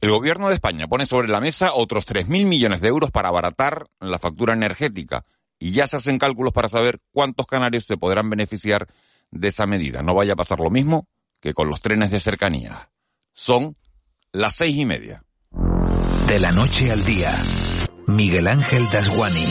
El gobierno de España pone sobre la mesa otros 3.000 millones de euros para abaratar la factura energética y ya se hacen cálculos para saber cuántos canarios se podrán beneficiar de esa medida. No vaya a pasar lo mismo que con los trenes de cercanía. Son las seis y media. De la noche al día, Miguel Ángel Dasguani.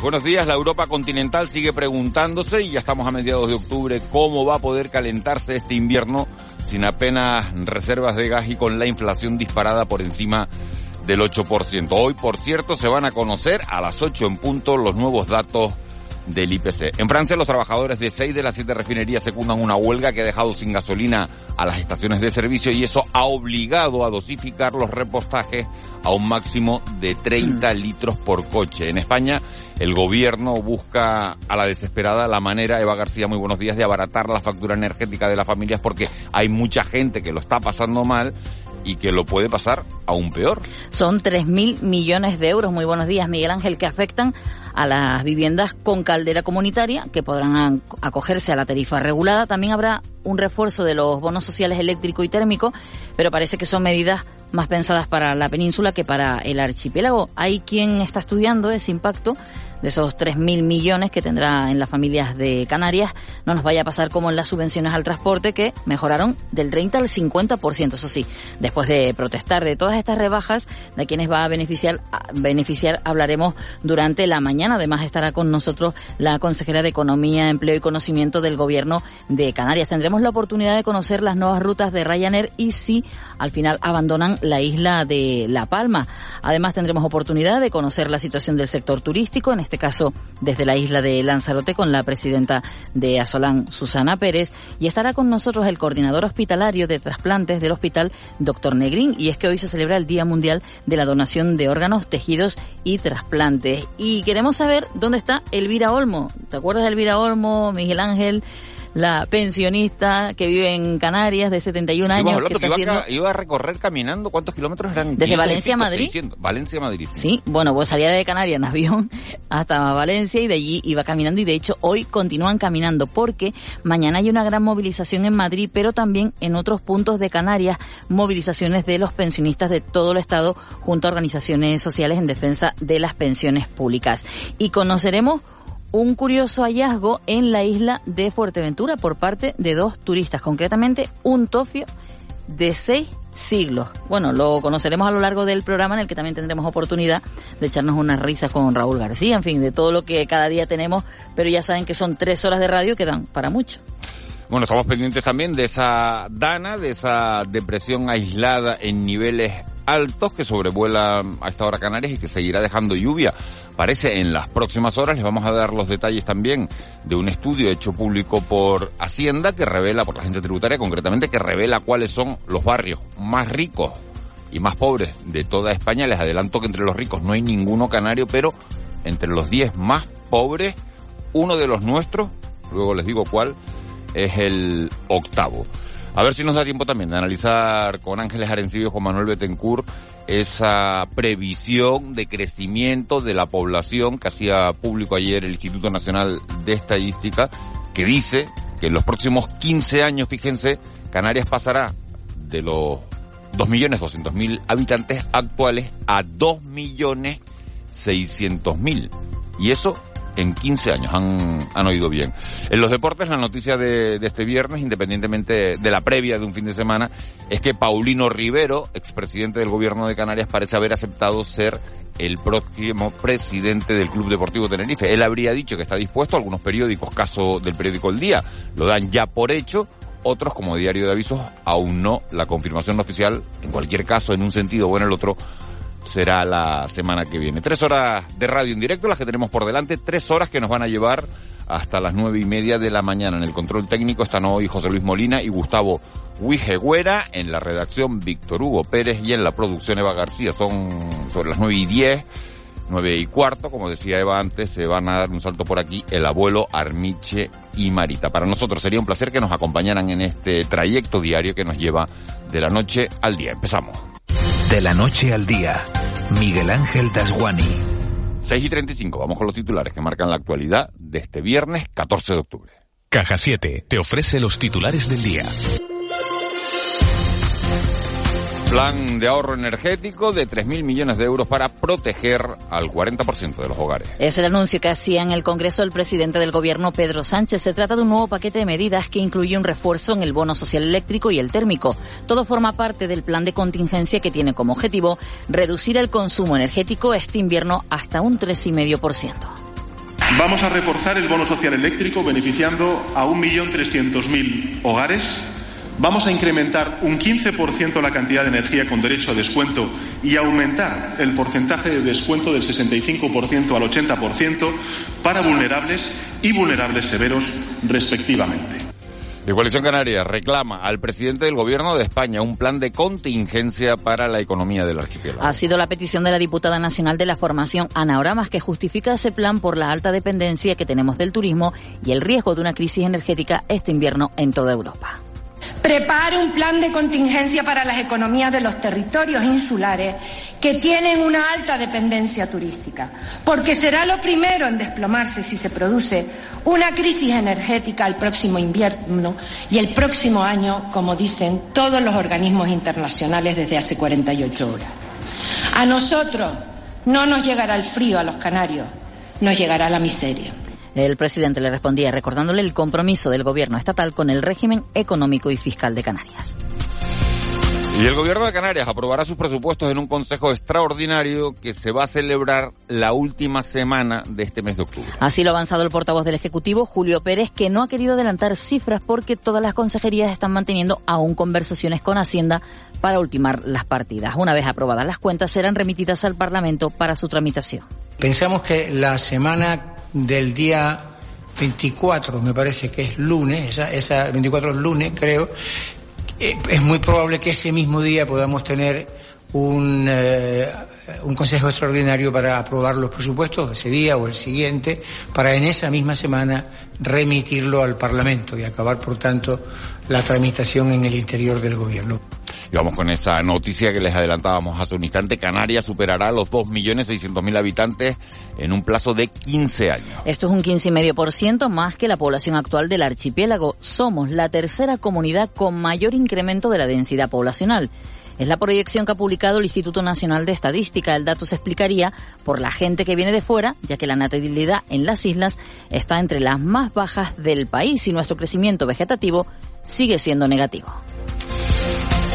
Buenos días. La Europa continental sigue preguntándose y ya estamos a mediados de octubre cómo va a poder calentarse este invierno sin apenas reservas de gas y con la inflación disparada por encima del 8%. Hoy, por cierto, se van a conocer a las 8 en punto los nuevos datos del IPC. En Francia, los trabajadores de seis de las siete refinerías secundan una huelga que ha dejado sin gasolina a las estaciones de servicio y eso ha obligado a dosificar los repostajes a un máximo de 30 mm. litros por coche. En España, el gobierno busca a la desesperada la manera, Eva García, muy buenos días, de abaratar la factura energética de las familias porque hay mucha gente que lo está pasando mal y que lo puede pasar aún peor. Son 3.000 millones de euros, muy buenos días Miguel Ángel, que afectan a las viviendas con caldera comunitaria, que podrán acogerse a la tarifa regulada. También habrá un refuerzo de los bonos sociales eléctrico y térmico, pero parece que son medidas más pensadas para la península que para el archipiélago. Hay quien está estudiando ese impacto de esos 3.000 millones que tendrá en las familias de Canarias, no nos vaya a pasar como en las subvenciones al transporte que mejoraron del 30 al 50%, eso sí, después de protestar de todas estas rebajas, de quienes va a beneficiar, beneficiar hablaremos durante la mañana. Además estará con nosotros la consejera de Economía, Empleo y Conocimiento del Gobierno de Canarias. Tendremos la oportunidad de conocer las nuevas rutas de Ryanair y si al final abandonan la isla de La Palma. Además tendremos oportunidad de conocer la situación del sector turístico en este este caso desde la isla de Lanzarote con la presidenta de Asolán, Susana Pérez, y estará con nosotros el coordinador hospitalario de trasplantes del hospital, doctor Negrín, y es que hoy se celebra el Día Mundial de la Donación de Órganos, Tejidos y Trasplantes. Y queremos saber dónde está Elvira Olmo. ¿Te acuerdas de Elvira Olmo, Miguel Ángel? La pensionista que vive en Canarias de 71 años. que, iba, a, recorrer caminando, ¿cuántos kilómetros eran? Desde Valencia a Madrid. Valencia a Madrid. Sí. bueno, pues salía de Canarias en avión hasta Valencia y de allí iba caminando y de hecho hoy continúan caminando porque mañana hay una gran movilización en Madrid, pero también en otros puntos de Canarias, movilizaciones de los pensionistas de todo el Estado junto a organizaciones sociales en defensa de las pensiones públicas. Y conoceremos un curioso hallazgo en la isla de Fuerteventura por parte de dos turistas, concretamente un tofio de seis siglos. Bueno, lo conoceremos a lo largo del programa en el que también tendremos oportunidad de echarnos unas risas con Raúl García, en fin, de todo lo que cada día tenemos, pero ya saben que son tres horas de radio que dan para mucho. Bueno, estamos pendientes también de esa dana, de esa depresión aislada en niveles altos que sobrevuela a esta hora Canarias y que seguirá dejando lluvia. Parece en las próximas horas les vamos a dar los detalles también de un estudio hecho público por Hacienda que revela, por la agencia tributaria concretamente, que revela cuáles son los barrios más ricos y más pobres de toda España. Les adelanto que entre los ricos no hay ninguno canario, pero entre los 10 más pobres, uno de los nuestros, luego les digo cuál, es el octavo. A ver si nos da tiempo también de analizar con Ángeles Arencibio y Juan Manuel Betancourt esa previsión de crecimiento de la población que hacía público ayer el Instituto Nacional de Estadística, que dice que en los próximos 15 años, fíjense, Canarias pasará de los 2.200.000 habitantes actuales a 2.600.000. Y eso en 15 años. Han, han oído bien. En los deportes, la noticia de, de, este viernes, independientemente de la previa de un fin de semana, es que Paulino Rivero, expresidente del gobierno de Canarias, parece haber aceptado ser el próximo presidente del Club Deportivo Tenerife. Él habría dicho que está dispuesto, algunos periódicos, caso del periódico El Día, lo dan ya por hecho, otros como Diario de Avisos aún no. La confirmación oficial, en cualquier caso, en un sentido o en el otro, será la semana que viene. Tres horas de radio en directo, las que tenemos por delante, tres horas que nos van a llevar hasta las nueve y media de la mañana. En el control técnico están hoy José Luis Molina y Gustavo Huijegüera, en la redacción Víctor Hugo Pérez y en la producción Eva García. Son sobre las nueve y diez, nueve y cuarto, como decía Eva antes, se van a dar un salto por aquí el abuelo Armiche y Marita. Para nosotros sería un placer que nos acompañaran en este trayecto diario que nos lleva de la noche al día. Empezamos. De la noche al día, Miguel Ángel Dasguani. 6 y 35, vamos con los titulares que marcan la actualidad de este viernes 14 de octubre. Caja 7 te ofrece los titulares del día. Plan de ahorro energético de 3.000 millones de euros para proteger al 40% de los hogares. Es el anuncio que hacía en el Congreso el presidente del Gobierno, Pedro Sánchez. Se trata de un nuevo paquete de medidas que incluye un refuerzo en el bono social eléctrico y el térmico. Todo forma parte del plan de contingencia que tiene como objetivo reducir el consumo energético este invierno hasta un 3,5%. Vamos a reforzar el bono social eléctrico beneficiando a 1.300.000 hogares Vamos a incrementar un 15% la cantidad de energía con derecho a descuento y aumentar el porcentaje de descuento del 65% al 80% para vulnerables y vulnerables severos respectivamente. La Coalición Canaria reclama al presidente del Gobierno de España un plan de contingencia para la economía del archipiélago. Ha sido la petición de la diputada nacional de la formación Ana Oramas que justifica ese plan por la alta dependencia que tenemos del turismo y el riesgo de una crisis energética este invierno en toda Europa. Prepare un plan de contingencia para las economías de los territorios insulares que tienen una alta dependencia turística, porque será lo primero en desplomarse si se produce una crisis energética el próximo invierno y el próximo año, como dicen todos los organismos internacionales desde hace 48 horas. A nosotros no nos llegará el frío a los canarios, nos llegará la miseria. El presidente le respondía recordándole el compromiso del gobierno estatal con el régimen económico y fiscal de Canarias. Y el gobierno de Canarias aprobará sus presupuestos en un consejo extraordinario que se va a celebrar la última semana de este mes de octubre. Así lo ha avanzado el portavoz del Ejecutivo, Julio Pérez, que no ha querido adelantar cifras porque todas las consejerías están manteniendo aún conversaciones con Hacienda para ultimar las partidas. Una vez aprobadas las cuentas, serán remitidas al Parlamento para su tramitación. Pensamos que la semana del día 24, me parece que es lunes, esa, esa 24 es lunes, creo, eh, es muy probable que ese mismo día podamos tener un, eh, un consejo extraordinario para aprobar los presupuestos ese día o el siguiente, para en esa misma semana remitirlo al Parlamento y acabar, por tanto, la tramitación en el interior del Gobierno. Y vamos con esa noticia que les adelantábamos hace un instante. Canarias superará los 2.600.000 habitantes en un plazo de 15 años. Esto es un 15,5% más que la población actual del archipiélago. Somos la tercera comunidad con mayor incremento de la densidad poblacional. Es la proyección que ha publicado el Instituto Nacional de Estadística. El dato se explicaría por la gente que viene de fuera, ya que la natalidad en las islas está entre las más bajas del país y nuestro crecimiento vegetativo sigue siendo negativo.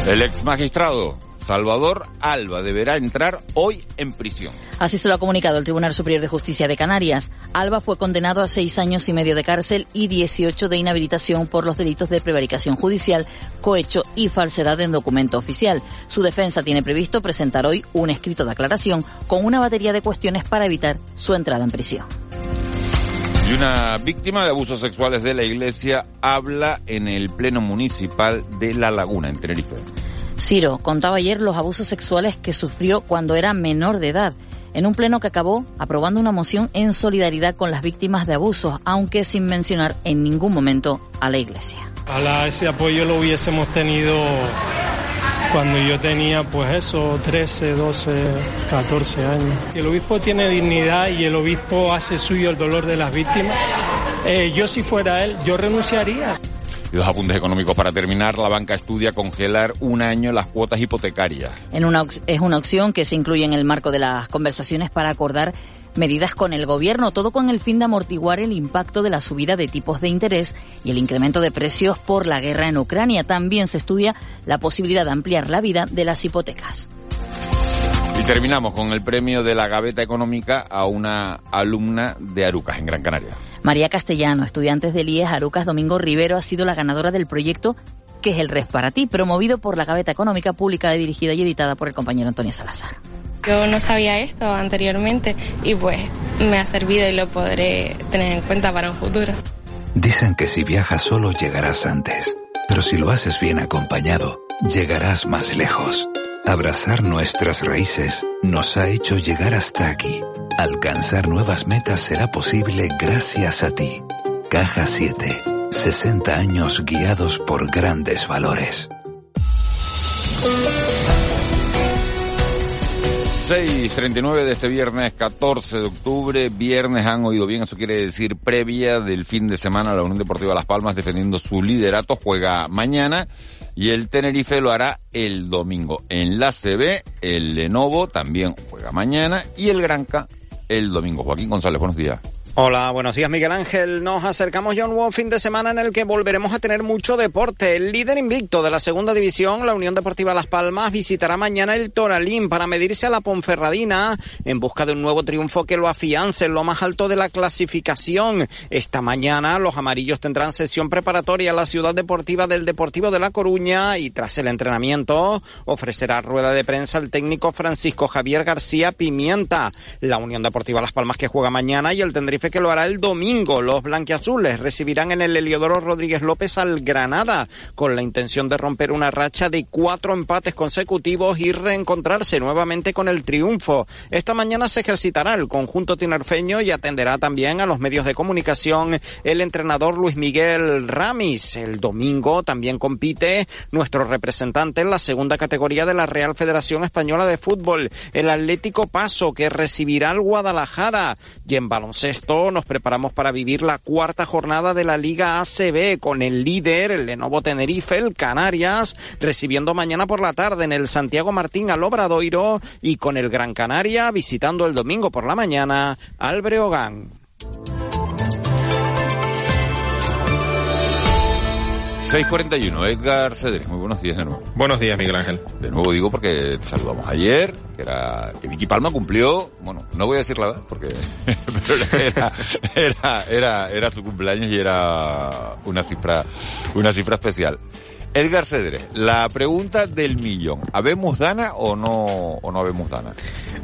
El ex magistrado Salvador Alba deberá entrar hoy en prisión. Así se lo ha comunicado el Tribunal Superior de Justicia de Canarias. Alba fue condenado a seis años y medio de cárcel y 18 de inhabilitación por los delitos de prevaricación judicial, cohecho y falsedad en documento oficial. Su defensa tiene previsto presentar hoy un escrito de aclaración con una batería de cuestiones para evitar su entrada en prisión. Y una víctima de abusos sexuales de la iglesia habla en el Pleno Municipal de La Laguna, en Tenerife. Ciro contaba ayer los abusos sexuales que sufrió cuando era menor de edad, en un pleno que acabó aprobando una moción en solidaridad con las víctimas de abusos, aunque sin mencionar en ningún momento a la iglesia. Ojalá ese apoyo lo hubiésemos tenido cuando yo tenía pues eso, 13, 12, 14 años. El obispo tiene dignidad y el obispo hace suyo el dolor de las víctimas. Eh, yo si fuera él, yo renunciaría. Y dos apuntes económicos para terminar. La banca estudia congelar un año las cuotas hipotecarias. En una, es una opción que se incluye en el marco de las conversaciones para acordar medidas con el gobierno, todo con el fin de amortiguar el impacto de la subida de tipos de interés y el incremento de precios por la guerra en Ucrania. También se estudia la posibilidad de ampliar la vida de las hipotecas. Y terminamos con el premio de la Gaveta Económica a una alumna de Arucas, en Gran Canaria. María Castellano, estudiante del IES Arucas Domingo Rivero, ha sido la ganadora del proyecto que es el REF para ti, promovido por la Gaveta Económica, publicada, dirigida y editada por el compañero Antonio Salazar. Yo no sabía esto anteriormente y pues me ha servido y lo podré tener en cuenta para un futuro. Dicen que si viajas solo llegarás antes, pero si lo haces bien acompañado, llegarás más lejos. Abrazar nuestras raíces nos ha hecho llegar hasta aquí. Alcanzar nuevas metas será posible gracias a ti. Caja 7. 60 años guiados por grandes valores. 6.39 de este viernes 14 de octubre. Viernes han oído bien, eso quiere decir previa del fin de semana. La Unión Deportiva Las Palmas defendiendo su liderato juega mañana y el Tenerife lo hará el domingo. En la CB, el Lenovo también juega mañana y el Granca el domingo. Joaquín González, buenos días. Hola, buenos días Miguel Ángel. Nos acercamos ya a un nuevo fin de semana en el que volveremos a tener mucho deporte. El líder invicto de la segunda división, la Unión Deportiva Las Palmas, visitará mañana el Toralín para medirse a la Ponferradina en busca de un nuevo triunfo que lo afiance en lo más alto de la clasificación. Esta mañana los amarillos tendrán sesión preparatoria a la ciudad deportiva del Deportivo de La Coruña y tras el entrenamiento ofrecerá rueda de prensa el técnico Francisco Javier García Pimienta. La Unión Deportiva Las Palmas que juega mañana y el Tenerife que lo hará el domingo. Los blanquiazules recibirán en el Heliodoro Rodríguez López al Granada con la intención de romper una racha de cuatro empates consecutivos y reencontrarse nuevamente con el triunfo. Esta mañana se ejercitará el conjunto tinerfeño y atenderá también a los medios de comunicación el entrenador Luis Miguel Ramis. El domingo también compite nuestro representante en la segunda categoría de la Real Federación Española de Fútbol, el Atlético Paso, que recibirá al Guadalajara. Y en baloncesto nos preparamos para vivir la cuarta jornada de la Liga ACB con el líder, el Lenovo Tenerife, el Canarias, recibiendo mañana por la tarde en el Santiago Martín al Obradoiro y con el Gran Canaria visitando el domingo por la mañana al Breogán. 641, Edgar Cedrés, muy buenos días de nuevo. Buenos días, Miguel Ángel. De nuevo digo porque te saludamos ayer, que era que Vicky Palma cumplió, bueno, no voy a decir la edad porque era, era, era, era su cumpleaños y era una cifra, una cifra especial. Edgar Cedrés, la pregunta del millón. ¿Habemos Dana o no, o no habemos Dana?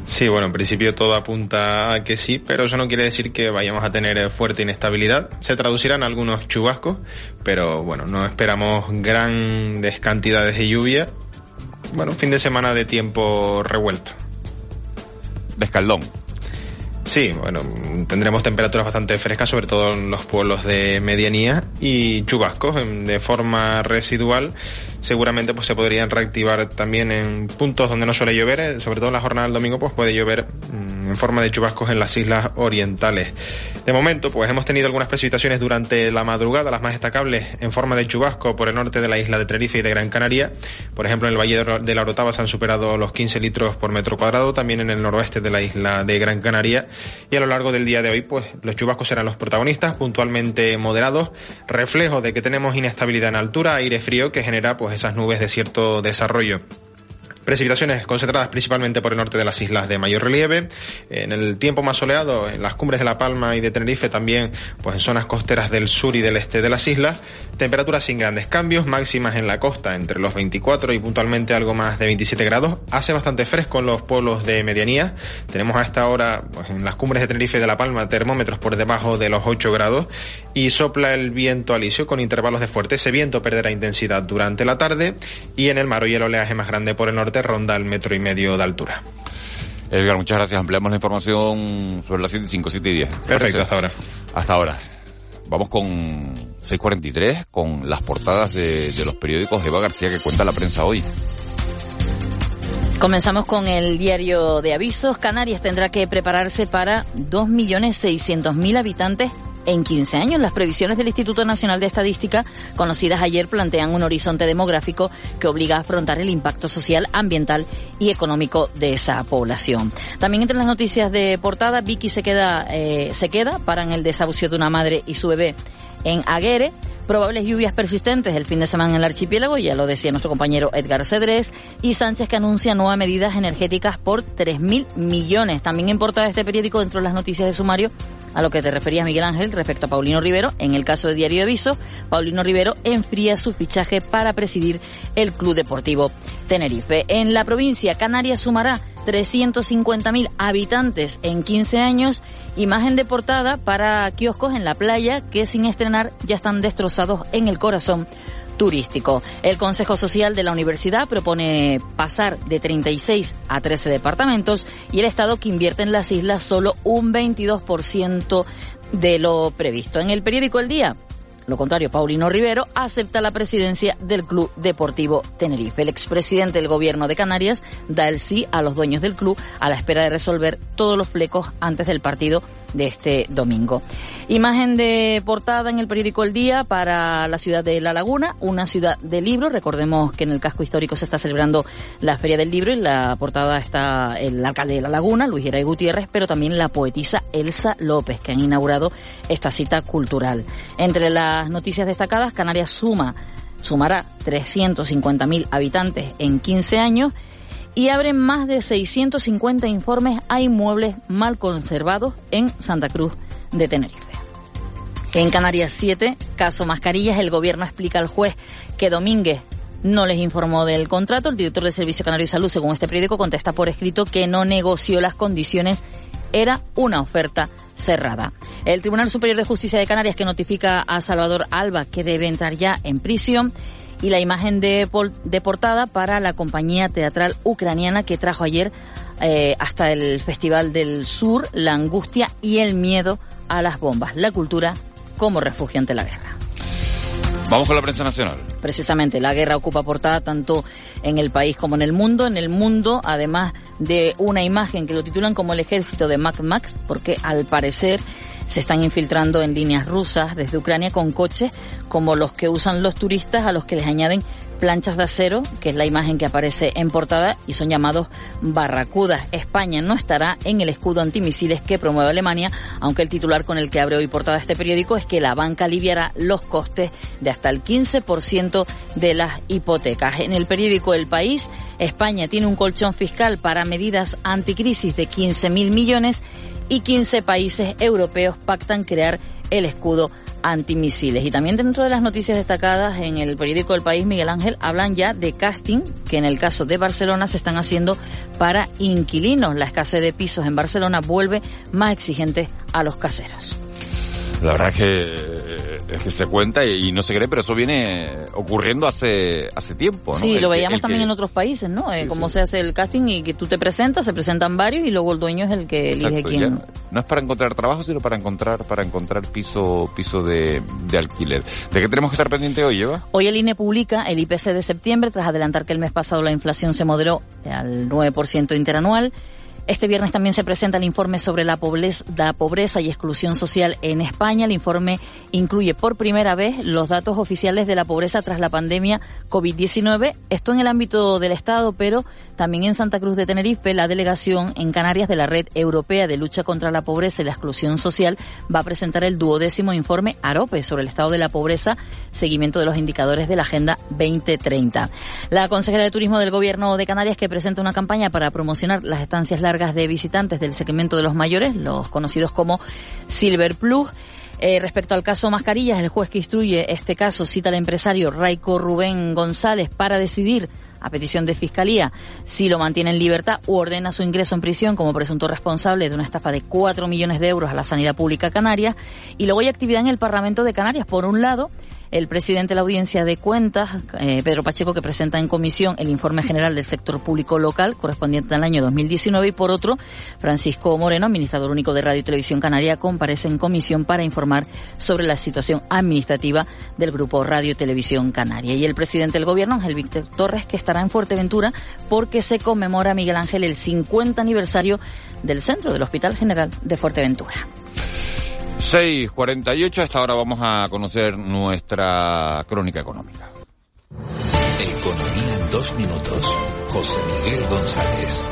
Sí, bueno, en principio todo apunta a que sí, pero eso no quiere decir que vayamos a tener fuerte inestabilidad. Se traducirán algunos chubascos, pero bueno, no esperamos grandes cantidades de lluvia. Bueno, fin de semana de tiempo revuelto. De escaldón. Sí, bueno, tendremos temperaturas bastante frescas, sobre todo en los pueblos de medianía y chubascos de forma residual. Seguramente pues se podrían reactivar también en puntos donde no suele llover, eh, sobre todo en la jornada del domingo pues puede llover mm, en forma de chubascos en las islas orientales. De momento pues hemos tenido algunas precipitaciones durante la madrugada, las más destacables en forma de chubasco por el norte de la isla de Tenerife y de Gran Canaria. Por ejemplo, en el Valle de la Orotava se han superado los 15 litros por metro cuadrado, también en el noroeste de la isla de Gran Canaria y a lo largo del día de hoy pues los chubascos serán los protagonistas, puntualmente moderados, reflejo de que tenemos inestabilidad en altura, aire frío que genera pues esas nubes de cierto desarrollo. Precipitaciones concentradas principalmente por el norte de las islas de mayor relieve. En el tiempo más soleado, en las cumbres de La Palma y de Tenerife, también pues en zonas costeras del sur y del este de las islas. Temperaturas sin grandes cambios, máximas en la costa entre los 24 y puntualmente algo más de 27 grados. Hace bastante fresco en los pueblos de medianía. Tenemos a esta hora pues, en las cumbres de Tenerife y de La Palma termómetros por debajo de los 8 grados y sopla el viento alisio con intervalos de fuerte. Ese viento perderá intensidad durante la tarde y en el mar y el oleaje más grande por el norte ronda el metro y medio de altura. Edgar, muchas gracias. Ampliamos la información sobre las 5, 7 y 10. Perfecto, hasta ahora. Hasta ahora. Vamos con 643, con las portadas de, los periódicos Eva García que cuenta la prensa hoy. Comenzamos con el diario de avisos. Canarias tendrá que prepararse para 2.600.000 habitantes en 15 años. Las previsiones del Instituto Nacional de Estadística, conocidas ayer, plantean un horizonte demográfico que obliga a afrontar el impacto social, ambiental y económico de esa población. También entre las noticias de portada, Vicky se queda, eh, se queda, paran el desahucio de una madre y su bebé en Aguere. Probables lluvias persistentes el fin de semana en el archipiélago, ya lo decía nuestro compañero Edgar Cedrés, y Sánchez que anuncia nuevas medidas energéticas por 3.000 millones. También importa este periódico dentro de las noticias de sumario a lo que te referías, Miguel Ángel, respecto a Paulino Rivero. En el caso de Diario de Aviso, Paulino Rivero enfría su fichaje para presidir el Club Deportivo Tenerife. En la provincia, Canarias sumará 350.000 habitantes en 15 años. Imagen de portada para kioscos en la playa que sin estrenar ya están destrozados en el corazón turístico. El Consejo Social de la Universidad propone pasar de 36 a 13 departamentos y el Estado que invierte en las islas solo un 22% de lo previsto. En el periódico El Día, lo contrario, Paulino Rivero, acepta la presidencia del Club Deportivo Tenerife. El expresidente del gobierno de Canarias da el sí a los dueños del club a la espera de resolver todos los flecos antes del partido de este domingo. Imagen de portada en el periódico El Día para la ciudad de La Laguna, una ciudad de libros. Recordemos que en el casco histórico se está celebrando la Feria del Libro y la portada está el alcalde de La Laguna, Luis Geray Gutiérrez, pero también la poetisa Elsa López, que han inaugurado esta cita cultural. Entre las noticias destacadas, Canarias suma sumará 350.000 habitantes en 15 años y abren más de 650 informes a inmuebles mal conservados en Santa Cruz de Tenerife. En Canarias 7, caso mascarillas, el gobierno explica al juez que Domínguez no les informó del contrato. El director del Servicio Canario de Salud, según este periódico, contesta por escrito que no negoció las condiciones. Era una oferta cerrada. El Tribunal Superior de Justicia de Canarias que notifica a Salvador Alba que debe entrar ya en prisión y la imagen de, de portada para la compañía teatral ucraniana que trajo ayer eh, hasta el Festival del Sur la angustia y el miedo a las bombas, la cultura como refugio ante la guerra. Vamos con la prensa nacional. Precisamente, la guerra ocupa portada tanto en el país como en el mundo. En el mundo, además de una imagen que lo titulan como el ejército de Mac Max, porque al parecer se están infiltrando en líneas rusas desde Ucrania con coches como los que usan los turistas a los que les añaden planchas de acero, que es la imagen que aparece en portada, y son llamados barracudas. España no estará en el escudo antimisiles que promueve Alemania, aunque el titular con el que abre hoy portada este periódico es que la banca aliviará los costes de hasta el 15% de las hipotecas. En el periódico El País, España tiene un colchón fiscal para medidas anticrisis de 15.000 millones y 15 países europeos pactan crear el escudo antimisiles. Y también dentro de las noticias destacadas en el periódico El País, Miguel Ángel, hablan ya de casting que en el caso de Barcelona se están haciendo para inquilinos. La escasez de pisos en Barcelona vuelve más exigente a los caseros. La verdad que, es que se cuenta y, no se cree, pero eso viene ocurriendo hace hace tiempo, ¿no? Sí, lo veíamos también en otros países, ¿no? Eh, cómo se hace el casting y que tú te presentas, se presentan varios y luego el dueño es el que elige quién. No, es para encontrar trabajo, sino para encontrar para encontrar piso piso de, de alquiler. ¿De qué tenemos que estar pendiente hoy, Eva? Hoy el INE publica el IPC de septiembre tras adelantar que el mes pasado la inflación se moderó al 9% interanual. Este viernes también se presenta el informe sobre la pobreza, y exclusión social en España. El informe incluye por primera vez los datos oficiales de la pobreza tras la pandemia COVID-19. Esto en el ámbito del Estado, pero también en Santa Cruz de Tenerife, la delegación en Canarias de la Red Europea de Lucha contra la Pobreza y la Exclusión Social va a presentar el duodécimo informe AROPE sobre el estado de la pobreza, seguimiento de los indicadores de la Agenda 2030. La consejera de Turismo del Gobierno de Canarias que presenta una campaña para promocionar las estancias largas de visitantes del segmento de los mayores, los conocidos como Silver Plus. Eh, respecto al caso Mascarillas, el juez que instruye este caso cita al empresario Raico Rubén González para decidir a petición de fiscalía si lo mantiene en libertad u ordena su ingreso en prisión como presunto responsable de una estafa de 4 millones de euros a la sanidad pública canaria. Y luego hay actividad en el Parlamento de Canarias. Por un lado, el presidente de la Audiencia de Cuentas, eh, Pedro Pacheco, que presenta en comisión el informe general del sector público local correspondiente al año 2019 y por otro, Francisco Moreno, administrador único de Radio y Televisión Canaria, comparece en comisión para informar sobre la situación administrativa del grupo Radio y Televisión Canaria. Y el presidente del gobierno, Ángel Víctor Torres, que estará en Fuerteventura porque se conmemora, Miguel Ángel, el 50 aniversario del centro del Hospital General de Fuerteventura. 6.48, hasta ahora vamos a conocer nuestra crónica económica. Economía en dos minutos. José Miguel González.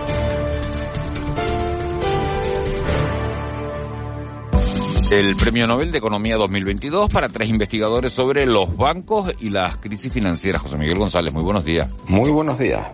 El Premio Nobel de Economía 2022 para tres investigadores sobre los bancos y las crisis financieras. José Miguel González, muy buenos días. Muy buenos días.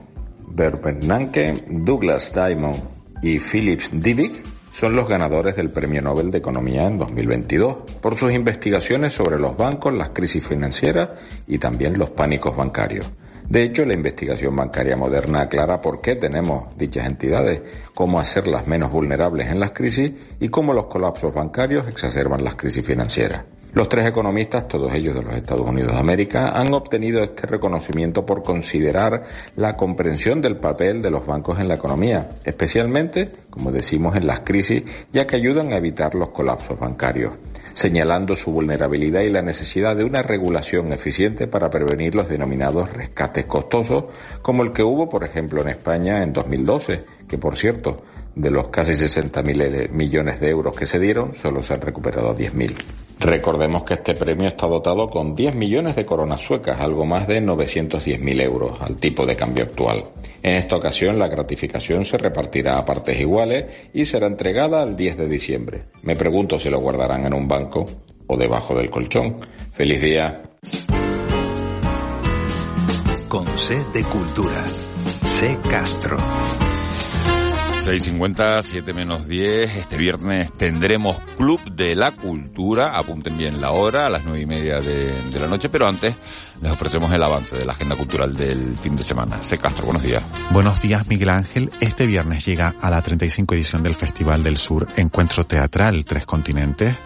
Bernanke, Douglas Diamond y Philips Dybvig son los ganadores del Premio Nobel de Economía en 2022 por sus investigaciones sobre los bancos, las crisis financieras y también los pánicos bancarios. De hecho, la investigación bancaria moderna aclara por qué tenemos dichas entidades, cómo hacerlas menos vulnerables en las crisis y cómo los colapsos bancarios exacerban las crisis financieras. Los tres economistas, todos ellos de los Estados Unidos de América, han obtenido este reconocimiento por considerar la comprensión del papel de los bancos en la economía, especialmente, como decimos, en las crisis, ya que ayudan a evitar los colapsos bancarios, señalando su vulnerabilidad y la necesidad de una regulación eficiente para prevenir los denominados rescates costosos, como el que hubo, por ejemplo, en España en 2012, que por cierto, de los casi 60.000 millones de euros que se dieron, solo se han recuperado 10.000. Recordemos que este premio está dotado con 10 millones de coronas suecas, algo más de 910.000 euros al tipo de cambio actual. En esta ocasión la gratificación se repartirá a partes iguales y será entregada el 10 de diciembre. Me pregunto si lo guardarán en un banco o debajo del colchón. Feliz día. Con C de Cultura. C Castro. 6.50, 7 menos 10. Este viernes tendremos Club de la Cultura. Apunten bien la hora, a las nueve y media de, la noche. Pero antes les ofrecemos el avance de la agenda cultural del fin de semana. C. Castro, buenos días. Buenos días, Miguel Ángel. Este viernes llega a la 35 edición del Festival del Sur Encuentro Teatral Tres Continentes,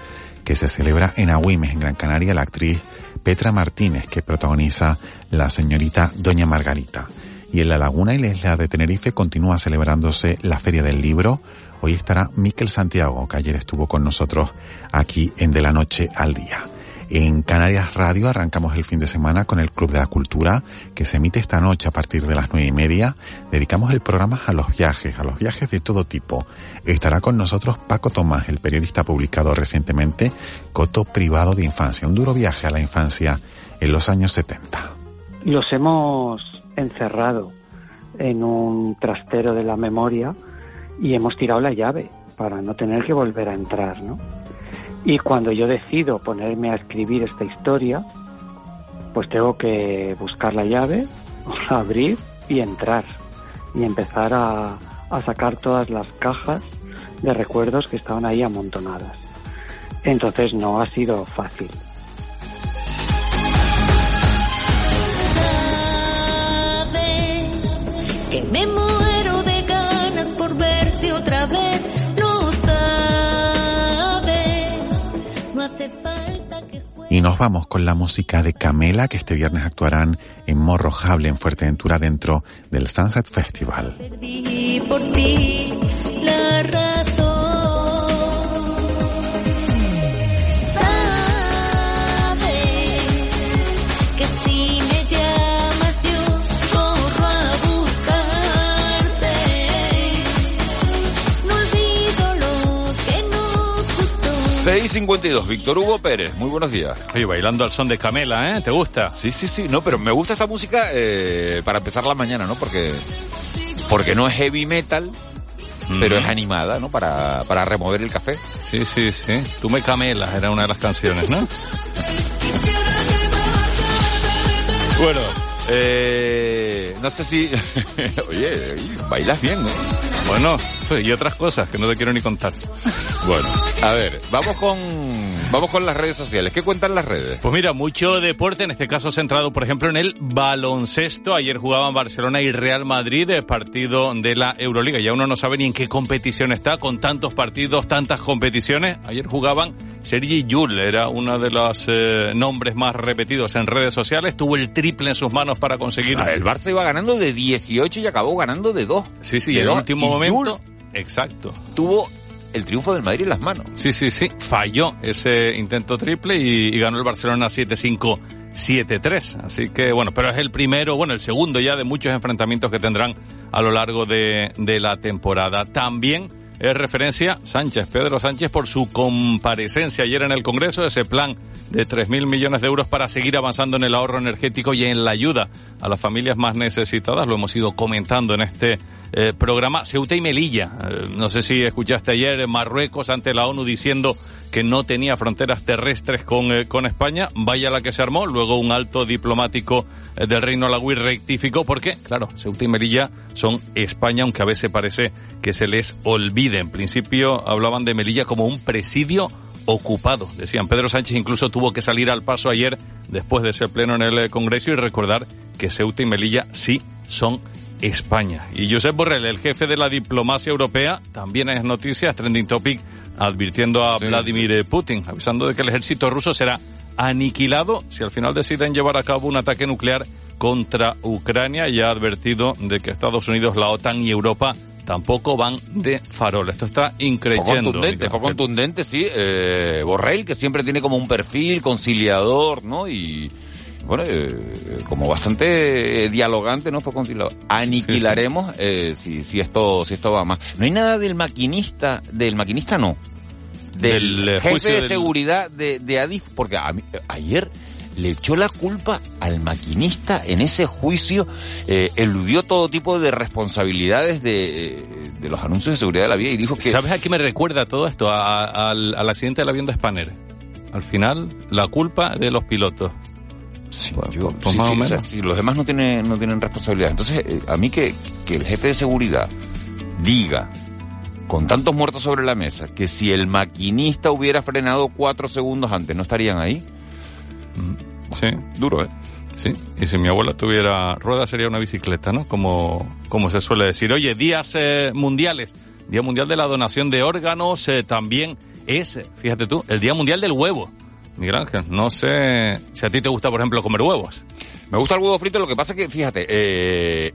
que se celebra en Agüimes, en Gran Canaria, la actriz Petra Martínez, que protagoniza la señorita Doña Margarita. Y en La Laguna y la isla de Tenerife continúa celebrándose la Feria del Libro. Hoy estará Miquel Santiago, que ayer estuvo con nosotros aquí en De la Noche al Día. En Canarias Radio arrancamos el fin de semana con el Club de la Cultura, que se emite esta noche a partir de las nueve y media. Dedicamos el programa a los viajes, a los viajes de todo tipo. Estará con nosotros Paco Tomás, el periodista publicado recientemente Coto Privado de Infancia, un duro viaje a la infancia en los años 70. Los hemos encerrado en un trastero de la memoria y hemos tirado la llave para no tener que volver a entrar, ¿no? Y cuando yo decido ponerme a escribir esta historia, pues tengo que buscar la llave, abrir y entrar y empezar a, a sacar todas las cajas de recuerdos que estaban ahí amontonadas. Entonces no ha sido fácil. Que me muero de ganas por verte otra vez. No sabes, no hace falta que Y nos vamos con la música de Camela, que este viernes actuarán en Morrojable, en Fuerteventura, dentro del Sunset Festival. perdí por ti 6.52, Víctor Hugo Pérez, muy buenos días. Oye, bailando al son de Camela, ¿eh? ¿Te gusta? Sí, sí, sí, no, pero me gusta esta música eh, para empezar la mañana, ¿no? Porque, porque no es heavy metal, pero es animada, ¿no? Para, para remover el café. Sí, sí, sí. Tú me camelas, era una de las canciones, ¿no? Bueno, eh, no sé si... oye, oye, bailas bien, ¿no? Bueno, y otras cosas que no te quiero ni contar. Bueno, a ver, vamos con, vamos con las redes sociales. ¿Qué cuentan las redes? Pues mira, mucho deporte, en este caso centrado, por ejemplo, en el baloncesto. Ayer jugaban Barcelona y Real Madrid, el partido de la Euroliga. Ya uno no sabe ni en qué competición está, con tantos partidos, tantas competiciones. Ayer jugaban Sergi Yul, era uno de los eh, nombres más repetidos en redes sociales. Tuvo el triple en sus manos para conseguir... Ah, El Barça iba ganando de 18 y acabó ganando de 2. Sí, sí, en el último Y momento... Yul Exacto. tuvo el triunfo del Madrid en las manos. Sí, sí, sí. Falló ese intento triple y, ganó el Barcelona 7-5. 7-3, así que bueno, pero es el primero, bueno, el segundo ya de muchos enfrentamientos que tendrán a lo largo de, de la temporada. También es referencia Sánchez, Pedro Sánchez, por su comparecencia ayer en el Congreso, ese plan de 3.000 millones de euros para seguir avanzando en el ahorro energético y en la ayuda a las familias más necesitadas. Lo hemos ido comentando en este eh, programa Ceuta y Melilla. Eh, no sé si escuchaste ayer Marruecos ante la ONU diciendo que no tenía fronteras terrestres con, eh, con España. Vaya la que se armó. Luego un alto diplomático del Reino Lagüí rectificó porque, claro, Ceuta y Melilla son España, aunque a veces parece que se les olvide. En principio hablaban de Melilla como un presidio ocupado. Decían, Pedro Sánchez incluso tuvo que salir al paso ayer después de ese pleno en el Congreso y recordar que Ceuta y Melilla sí son España. Y Josep Borrell, el jefe de la diplomacia europea, también es noticias, trending topic, advirtiendo a Vladimir Putin, avisando de que el ejército ruso será aniquilado si al final deciden llevar a cabo un ataque nuclear contra Ucrania y ha advertido de que Estados Unidos, la OTAN y Europa tampoco van de farol. Esto está increyendo. contundente, fue contundente, sí. Eh, Borrell, que siempre tiene como un perfil conciliador, ¿no? Y bueno, eh, como bastante eh, dialogante, ¿no? Fue conciliador. Aniquilaremos eh, si, si esto si esto va más. No hay nada del maquinista, del maquinista no. Del, Del, eh, jefe de del- seguridad de, de Adif, porque a ayer le echó la culpa al maquinista en ese juicio, eh, eludió todo tipo de responsabilidades de, eh, de los anuncios de seguridad de la vía y dijo que... ¿Sabes a qué me recuerda todo esto? A- a- al, al accidente del avión de Spanner. Al final, la culpa de los pilotos. Yo- pues sí, más sí, o o sea, menos. sí, los demás no tienen, no tienen responsabilidad. Entonces, eh, a mí que, que el jefe de seguridad diga, con tantos muertos sobre la mesa, que si el maquinista hubiera frenado cuatro segundos antes, ¿no estarían ahí? Sí. Duro, ¿eh? Sí, y si mi abuela tuviera ruedas sería una bicicleta, ¿no? Como, como se suele decir. Oye, días eh, mundiales. Día Mundial de la Donación de Órganos eh, también es, fíjate tú, el Día Mundial del Huevo. Miguel Ángel, no sé si a ti te gusta, por ejemplo, comer huevos. Me gusta el huevo frito, lo que pasa es que, fíjate, eh,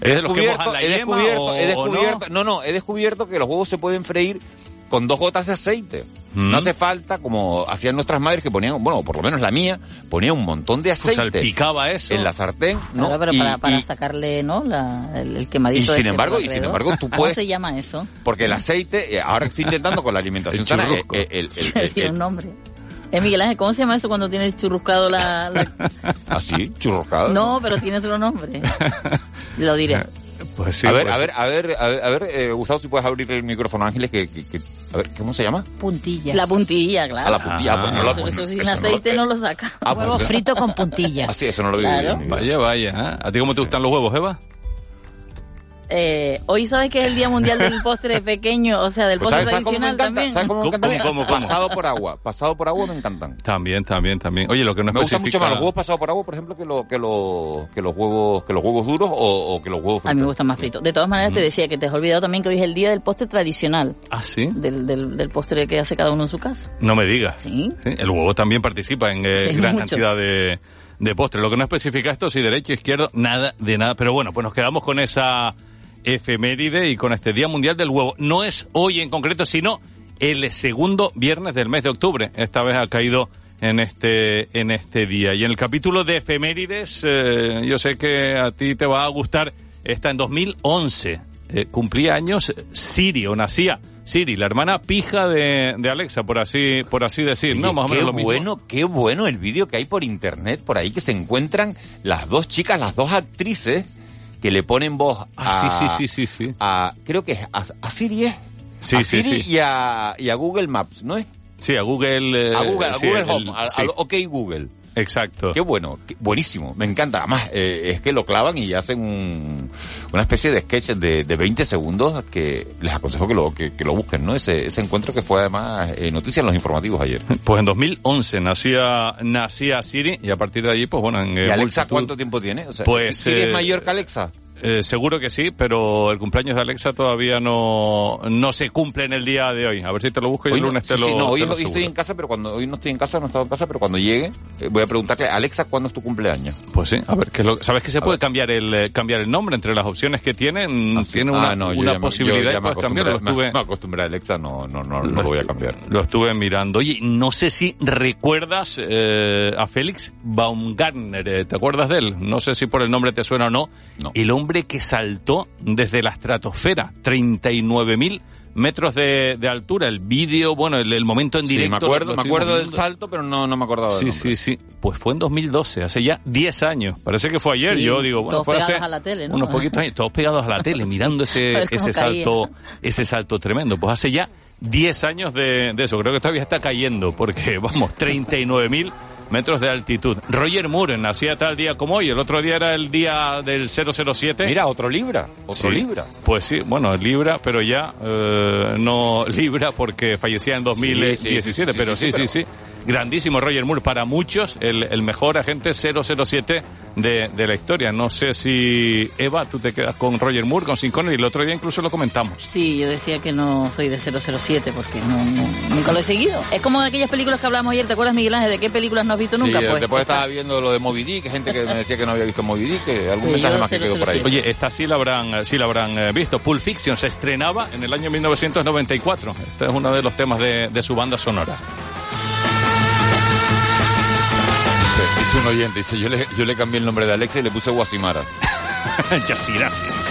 he ¿Eres de los que descubierto, he descubierto, o- he no? descubierto, no, no, he descubierto que los huevos se pueden freír con dos gotas de aceite. Mm. No hace falta, como hacían nuestras madres que ponían, bueno, por lo menos la mía, ponía un montón de Pues aceite. salpicaba eso. En la sartén, ¿no? Claro, pero Y- para, para y- sacarle, ¿no? La, el, el quemadito Y sin ese embargo- y sin embargo, tú ¿Cómo puedes- se llama eso? porque el aceite, eh, ahora estoy intentando con la alimentación El sana, eh, eh, el, el- el- Tiene el- un nombre. Eh, Miguel Ángel, ¿cómo se llama eso cuando tiene churruscado la... la- así, churroscado. No, pero tiene otro nombre. Lo diré. Pues sí, a ver, pues- a ver, a ver, a ver, a ver, eh, Gustavo, si puedes abrir el micrófono, Ángeles, que, que, que- a ver, ¿cómo se llama? Puntillas. La puntilla, claro. A la puntilla, Ah, pues no lo- eso, eso sin eso no lo- aceite no lo saca. Ah, pues, Huevo eh. frito con puntillas. Así, eso no lo digo Claro. Vaya, vaya. ¿eh? ¿A ti cómo te gustan los huevos, Eva? Eh, hoy sabes que es el Día Mundial del Postre Pequeño, o sea, del Pues, postre ¿sabes, sabes cómo me tradicional encanta? también. ¿Sabes cómo me ¿Cómo, encanta? cómo, cómo? Pasado por agua, pasado por agua me encantan. También, también, también. Oye, lo que no Me gustan mucho especifica... más los huevos pasados por agua, por ejemplo, que, lo, que, lo, que los huevos que los huevos duros o, o que los huevos A mí me gustan más fritos. De todas maneras, Mm. te decía que te has olvidado también que hoy es el Día del Postre Tradicional, Ah, sí. del, del, del postre que hace cada uno en su casa. No me digas. Sí. Sí, El huevo también participa en eh, Sí, gran mucho. cantidad de, de postres. Lo que no especifica esto, si derecho, izquierdo, nada de nada. Pero bueno, pues nos quedamos con esa efeméride y con este Día Mundial del Huevo. No es hoy en concreto, sino el segundo viernes del mes de octubre. Esta vez ha caído en este, en este día. Y en el capítulo de efemérides, eh, yo sé que a ti te va a gustar, está en 2011. Eh, cumplía años Siri, o nacía Siri, la hermana pija de, de Alexa, por así, por así decir, ¿no? Oye, Más o qué menos lo mismo. bueno, qué bueno el vídeo que hay por internet por ahí que se encuentran las dos chicas, las dos actrices que le ponen voz Ah, a, sí, sí, sí, sí, sí. a creo que es a, a Siri, ¿eh? Sí, a sí, Siri sí. y a y a Google Maps, ¿no es? Sí, a Google. eh, a Google, a sí, Google el- Home, a- sí, al OK Google. Exacto. Qué bueno, qué- buenísimo, me encanta. Además, eh, es que lo clavan y hacen un- una especie de sketch de, de 20 segundos que les aconsejo que lo, que, que lo busquen, ¿no? Ese, ese encuentro que fue además eh, noticia en los informativos ayer. Pues en 2011 nacía, nacía Siri y a partir de allí, pues bueno, en eh, ¿Y Alexa cuánto tiempo tiene? O sea, Pues, ¿Siri eh, es mayor que Alexa? Eh, seguro que sí, pero el cumpleaños de Alexa todavía no, no se cumple en el día de hoy. A ver si te lo busco y Hoy el no- lunes te sí, lo sí, no, hoy, lo hoy estoy en casa, pero cuando hoy no estoy en casa, no he estado en casa, pero cuando llegue eh, voy a preguntarle Alexa cuándo es tu cumpleaños. Pues sí, a ver, ¿qué es lo- ¿sabes que se puede cambiar el eh, cambiar el nombre entre las opciones que tienen? Tiene una, Ah, no, yo una ya me- posibilidad me puedes cambiarlo. Lo estuve, me acostumbré a Alexa, no, no, no, no lo voy a cambiar. Lo estuve mirando. Oye, no sé si recuerdas eh, a Félix Baumgartner. ¿Te acuerdas de él? No sé si por el nombre te suena o no. El hombre que saltó desde la estratosfera, 39.000 metros de, de altura. El vídeo, bueno, el, el momento en Sí, directo. me acuerdo, me acuerdo del salto, pero no, no me acordaba del Sí, nombre. sí, sí. Pues fue en 2012, hace ya 10 años. Parece que fue ayer. Sí, Yo digo, bueno, todos fue hace pegados a la tele, ¿no? unos poquitos años, todos pegados a la tele, mirando ese, ese caía. salto, ese salto tremendo. Pues hace ya 10 años de, de eso. Creo que todavía está cayendo, porque vamos, 39.000 metros de altitud. Roger Moore nacía tal día como hoy. El otro día era el día del 007. Mira, otro Libra, otro Sí. Libra. Pues sí, bueno, Libra, pero ya eh, no Libra porque fallecía en 2017, Sí, sí, pero sí, sí, sí, sí, sí. Grandísimo Roger Moore, para muchos el, el mejor agente 007 de, de, la historia. No sé si, Eva, tú te quedas con Roger Moore, con Sin Connery, el otro día incluso lo comentamos. Sí, yo decía que no soy de 007 porque no, no, nunca lo he seguido. Es como aquellas películas que hablamos ayer, ¿te acuerdas, Miguel Ángel? ¿De qué películas no has visto nunca? Sí, pues después estaba viendo lo de Moby Dick, gente que me decía que no había visto Moby Dick, que algún mensaje más que quedó por ahí. 007. Oye, esta sí la habrán, sí la habrán eh, visto. Pulp Fiction se estrenaba en el año 1994. Este es uno de los temas de, de su banda sonora. Dice un oyente, dice, yo le, yo le cambié el nombre de Alexa y le puse Guasimara. ya sí, gracias.